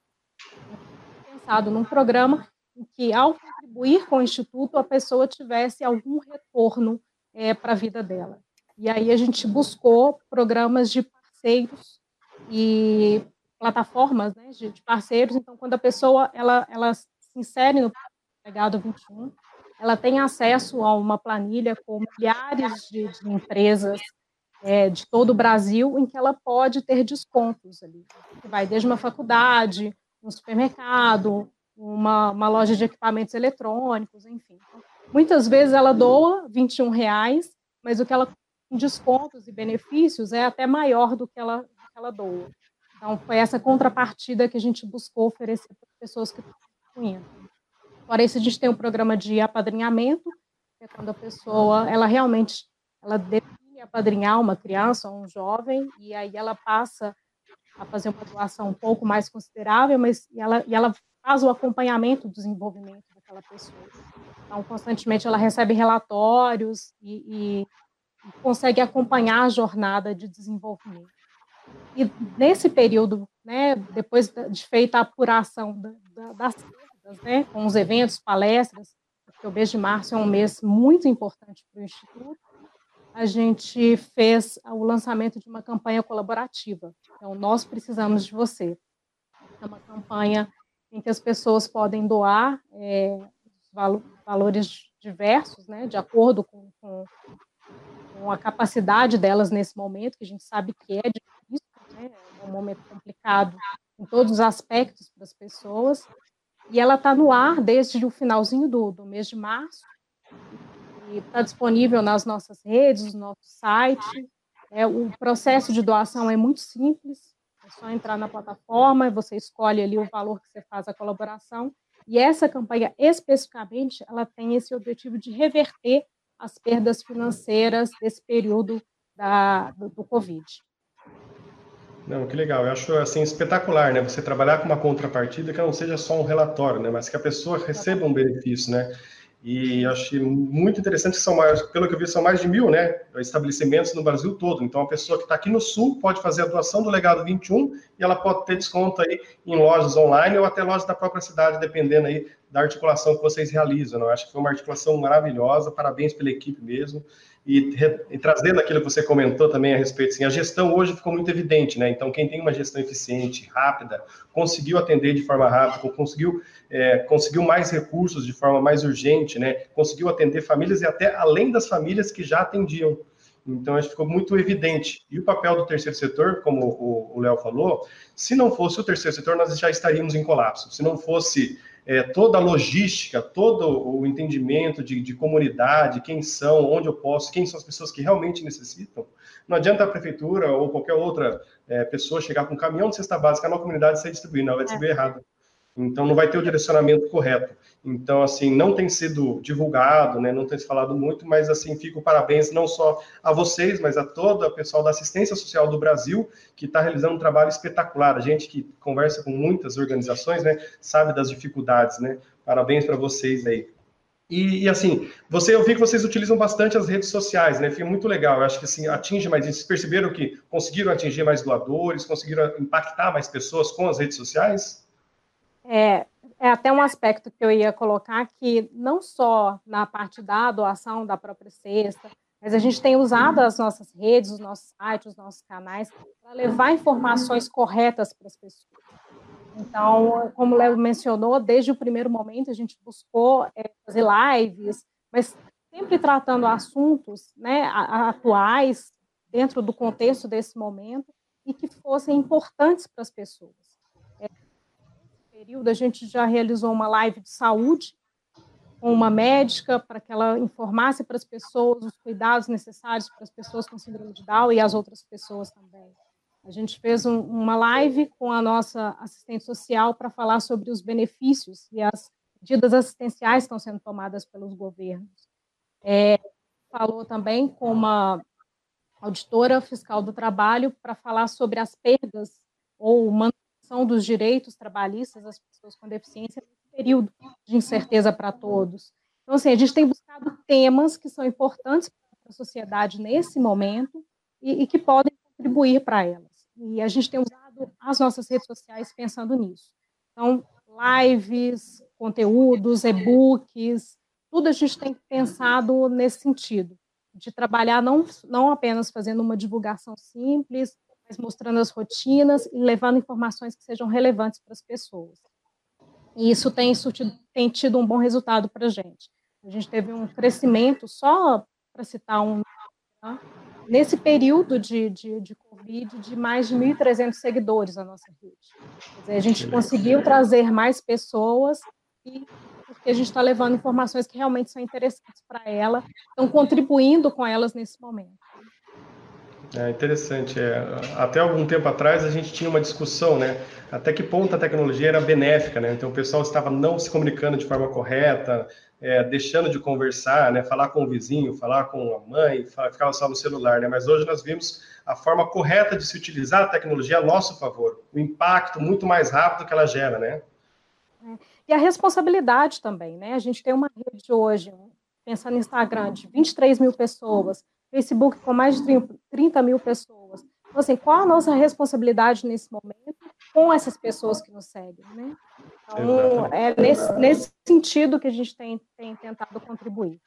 Pensado num programa em que, ao contribuir com o Instituto, a pessoa tivesse algum retorno é, para a vida dela. E aí a gente buscou programas de parceiros e plataformas né, de, de, parceiros. Então, quando a pessoa ela, ela se insere no Legado 21, ela tem acesso a uma planilha com milhares de, de empresas é, de todo o Brasil em que ela pode ter descontos ali. Que vai desde uma faculdade, um supermercado, uma, uma loja de equipamentos eletrônicos, enfim. Então, muitas vezes ela doa 21 reais, mas o que ela descontos e benefícios é até maior do que ela, que ela doa. Então, foi essa contrapartida que a gente buscou oferecer para as pessoas que estão. Fora isso, a gente tem um programa de apadrinhamento, que é quando a pessoa, ela realmente, ela define apadrinhar uma criança ou um jovem, e aí ela passa a fazer uma doação um pouco mais considerável, mas e ela, e ela faz o acompanhamento do desenvolvimento daquela pessoa. Então, constantemente ela recebe relatórios e, e, e consegue acompanhar a jornada de desenvolvimento. E nesse período, né, depois de feita a apuração da, da, das né, com os eventos, palestras, porque o mês de março é um mês muito importante para o Instituto, a gente fez o lançamento de uma campanha colaborativa. Então, nós precisamos de você. É uma campanha em que as pessoas podem doar é, valores diversos, né, de acordo com, com, com, a capacidade delas nesse momento, que a gente sabe que é difícil, um momento complicado em todos os aspectos para as pessoas, e ela está no ar desde o finalzinho do, do mês de março. E está disponível nas nossas redes, no nosso site. É, o processo de doação é muito simples. É só entrar na plataforma, você escolhe ali o valor que você faz a colaboração. E essa campanha, especificamente, ela tem esse objetivo de reverter as perdas financeiras desse período da, do, do Covid. Não, que legal. Eu acho assim espetacular, né? Você trabalhar com uma contrapartida que não seja só um relatório, né? Mas que a pessoa receba um benefício, né? E achei muito interessante que são mais, pelo que eu vi, são mais de mil, né? Estabelecimentos no Brasil todo. Então, a pessoa que está aqui no Sul pode fazer a doação do Legado 21 e ela pode ter desconto aí em lojas online ou até lojas da própria cidade, dependendo aí da articulação que vocês realizam. Né? Eu acho que foi uma articulação maravilhosa. Parabéns pela equipe mesmo. E, e, trazendo aquilo que você comentou também a respeito, assim, a gestão hoje ficou muito evidente, né? Então, quem tem uma gestão eficiente, rápida, conseguiu atender de forma rápida, conseguiu, é, conseguiu mais recursos de forma mais urgente, né? Conseguiu atender famílias e até além das famílias que já atendiam. Então, acho que ficou muito evidente. E o papel do terceiro setor, como o Léo falou, se não fosse o terceiro setor, nós já estaríamos em colapso. Se não fosse é, toda a logística, todo o entendimento de, de, comunidade, quem são, onde eu posso, quem são as pessoas que realmente necessitam. Não adianta a prefeitura ou qualquer outra é, pessoa chegar com um caminhão de cesta básica na comunidade e sair distribuindo, ela vai distribuir é. errado. Então, não vai ter o direcionamento correto. Então, assim, não tem sido divulgado, né, não tem se falado muito, mas, assim, fico parabéns não só a vocês, mas a todo o pessoal da assistência social do Brasil, que está realizando um trabalho espetacular. A gente que conversa com muitas organizações, né, sabe das dificuldades, né. Parabéns para vocês aí. E, e, assim, você, eu vi que vocês utilizam bastante as redes sociais, né? Fica muito legal. Eu acho que assim, atinge mais. Vocês perceberam que conseguiram atingir mais doadores, conseguiram impactar mais pessoas com as redes sociais? É, é até um aspecto que eu ia colocar que não só na parte da doação da própria cesta, mas a gente tem usado as nossas redes, os nossos sites, os nossos canais para levar informações corretas para as pessoas. Então, como o Léo mencionou, desde o primeiro momento a gente buscou é, fazer lives, mas sempre tratando assuntos né, atuais, dentro do contexto desse momento, e que fossem importantes para as pessoas. Período, a gente já realizou uma live de saúde com uma médica para que ela informasse para as pessoas os cuidados necessários para as pessoas com síndrome de Down e as outras pessoas também. A gente fez um, uma live com a nossa assistente social para falar sobre os benefícios e as medidas assistenciais que estão sendo tomadas pelos governos. É, falou também com uma auditora fiscal do trabalho para falar sobre as perdas ou manutenção dos direitos trabalhistas das pessoas com deficiência nesse período de incerteza para todos. Então, assim, a gente tem buscado temas que são importantes para a sociedade nesse momento e, e que podem contribuir para elas. E a gente tem usado as nossas redes sociais pensando nisso. Então, lives, conteúdos, e-books, tudo a gente tem pensado nesse sentido, de trabalhar não, não apenas fazendo uma divulgação simples, mas mostrando as rotinas e levando informações que sejam relevantes para as pessoas. E isso tem, surtido, tem tido um bom resultado para a gente. A gente teve um crescimento, só para citar um, né? nesse período de, de, de Covid, de mais de 1.300 seguidores na nossa rede. Dizer, a gente conseguiu trazer mais pessoas e porque a gente está levando informações que realmente são interessantes para ela, estão contribuindo com elas nesse momento. É interessante. É, até algum tempo atrás a gente tinha uma discussão, né? Até que ponto a tecnologia era benéfica, né? Então o pessoal estava não se comunicando de forma correta, é, deixando de conversar, né? Falar com o vizinho, falar com a mãe, ficava só no celular, né? Mas hoje nós vimos a forma correta de se utilizar a tecnologia a nosso favor, o impacto muito mais rápido que ela gera, né? É. E a responsabilidade também, né? A gente tem uma rede hoje, pensando no Instagram, de 23 mil pessoas, Facebook com mais de 30 mil pessoas. Então, assim, qual a nossa responsabilidade nesse momento com essas pessoas que nos seguem, né? Então, é nesse, nesse sentido que a gente tem, tem tentado contribuir.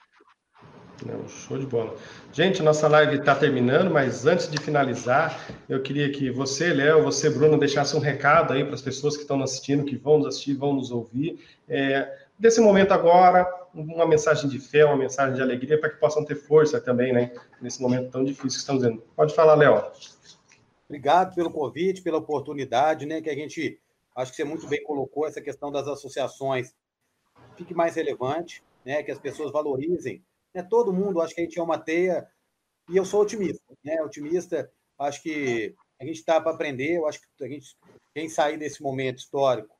Não, show de bola. Gente, nossa live está terminando, mas antes de finalizar, eu queria que você, Léo, você, Bruno, deixasse um recado aí para as pessoas que estão nos assistindo, que vão nos assistir, vão nos ouvir. É, desse momento agora, uma mensagem de fé, uma mensagem de alegria, para que possam ter força também, né? Nesse momento tão difícil que estamos vendo. Pode falar, Léo. Obrigado pelo convite, pela oportunidade, né? Que a gente, acho que você muito bem colocou essa questão das associações fique mais relevante, né? Que as pessoas valorizem. Né? Todo mundo, acho que a gente é uma teia, e eu sou otimista, né? Otimista, acho que a gente está para aprender, eu acho que a gente tem que sair desse momento histórico,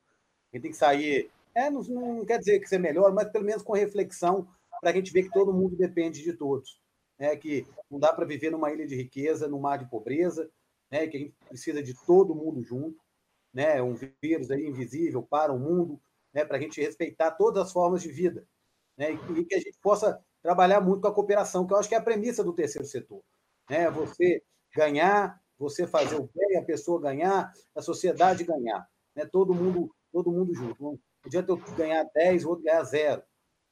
a gente tem que sair é, não, não quer dizer que ser melhor, mas pelo menos com reflexão, para a gente ver que todo mundo depende de todos. Né? Que não dá para viver numa ilha de riqueza, num mar de pobreza, né? que a gente precisa de todo mundo junto. Né? Um vírus aí invisível para o mundo, né? para a gente respeitar todas as formas de vida. Né? E que a gente possa trabalhar muito com a cooperação, que eu acho que é a premissa do terceiro setor. Né? Você ganhar, você fazer o bem, a pessoa ganhar, a sociedade ganhar. Né? Todo mundo todo mundo junto. Adianta eu ganhar 10, o outro ganhar zero.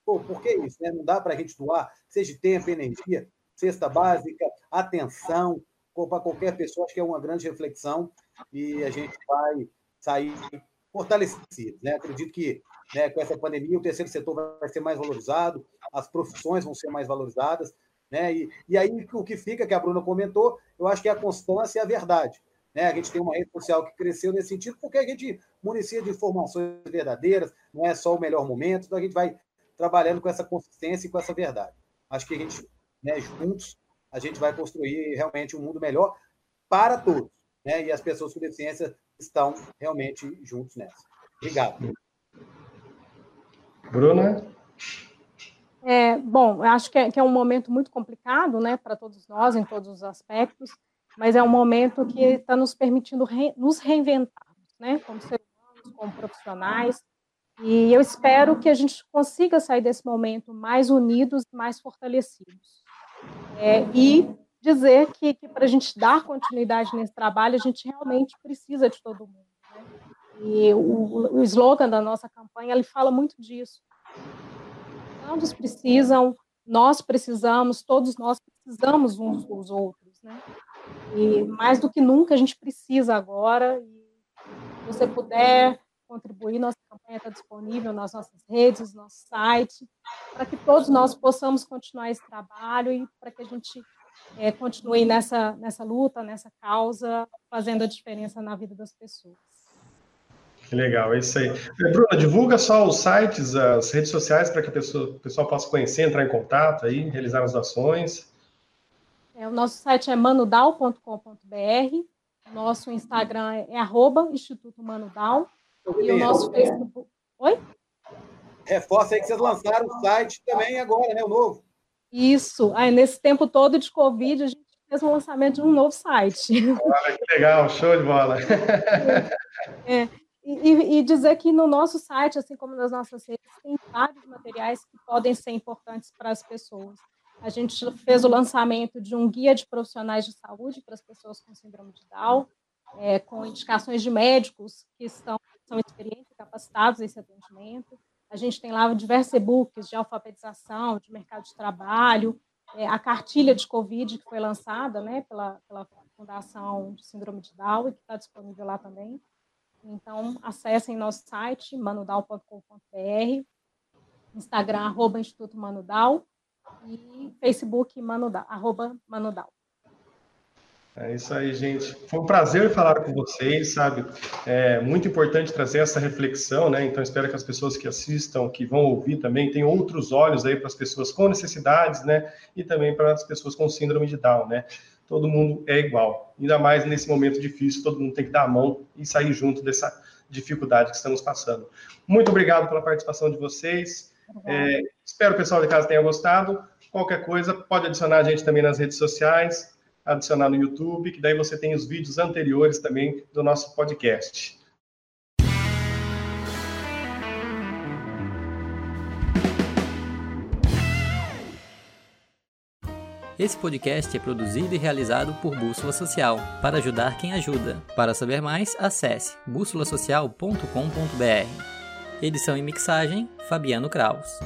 Pô, por que isso? Né? Não dá para a gente doar, seja tempo, energia, cesta básica, atenção, para qualquer pessoa, acho que é uma grande reflexão e a gente vai sair fortalecido. Né? Acredito que né, com essa pandemia o terceiro setor vai ser mais valorizado, as profissões vão ser mais valorizadas. Né? E, e aí o que fica, que a Bruna comentou, eu acho que é a constância e a verdade. Né? A gente tem uma rede social que cresceu nesse sentido, porque a gente municia de informações verdadeiras, não é só o melhor momento, então a gente vai trabalhando com essa consistência e com essa verdade. Acho que a gente, né, juntos, a gente vai construir realmente um mundo melhor para todos. Né? E as pessoas com deficiência estão realmente juntos nessa. Obrigado. Bruna? É, bom, acho que é, que é um momento muito complicado né, para todos nós, em todos os aspectos mas é um momento que está nos permitindo re, nos reinventarmos, né, como seres como profissionais, e eu espero que a gente consiga sair desse momento mais unidos, mais fortalecidos. É, e dizer que, que para a gente dar continuidade nesse trabalho, a gente realmente precisa de todo mundo. Né? E o, o slogan da nossa campanha, ele fala muito disso. Todos precisam, nós precisamos, todos nós precisamos uns dos outros, né? E mais do que nunca a gente precisa agora. Se você puder contribuir, nossa campanha está disponível nas nossas redes, no nosso site, para que todos nós possamos continuar esse trabalho e para que a gente é, continue nessa, nessa luta, nessa causa, fazendo a diferença na vida das pessoas. Que legal, é isso aí. É, Bruna, divulga só os sites, as redes sociais para que a pessoa, o pessoal possa conhecer, entrar em contato aí, realizar as ações. É, o nosso site é manudal.com.br, nosso Instagram é arroba Instituto Manudal, e o nosso Facebook... Oi? Reforça aí que vocês lançaram o site também agora, né, o novo. Isso, aí nesse tempo todo de Covid, a gente fez o lançamento de um novo site. Olha, que legal, show de bola. É, e, e, dizer que no nosso site, assim como nas nossas redes, tem vários materiais que podem ser importantes para as pessoas. A gente fez o lançamento de um guia de profissionais de saúde para as pessoas com síndrome de Down, é, com indicações de médicos que estão, são experientes e capacitados nesse atendimento. A gente tem lá diversos e-books de alfabetização, de mercado de trabalho, é, a cartilha de Covid que foi lançada né, pela, pela Fundação de Síndrome de Down e que está disponível lá também. Então, acessem nosso site, manudal.com.br, Instagram, arroba Instituto Manudal, e Facebook, manudal, arroba Manudal. É isso aí, gente. Foi um prazer falar com vocês, sabe? É muito importante trazer essa reflexão, né? Então, espero que as pessoas que assistam, que vão ouvir também, tenham outros olhos aí para as pessoas com necessidades, né? E também para as pessoas com síndrome de Down, né? todo mundo é igual. Ainda mais nesse momento difícil, todo mundo tem que dar a mão e sair junto dessa dificuldade que estamos passando. Muito obrigado pela participação de vocês. É, espero o pessoal de casa tenha gostado. Qualquer coisa, pode adicionar a gente também nas redes sociais, adicionar no YouTube, que daí você tem os vídeos anteriores também do nosso podcast. Esse podcast é produzido e realizado por Bússola Social, para ajudar quem ajuda. Para saber mais, acesse bússolasocial.com.br. Edição e mixagem, Fabiano Kraus.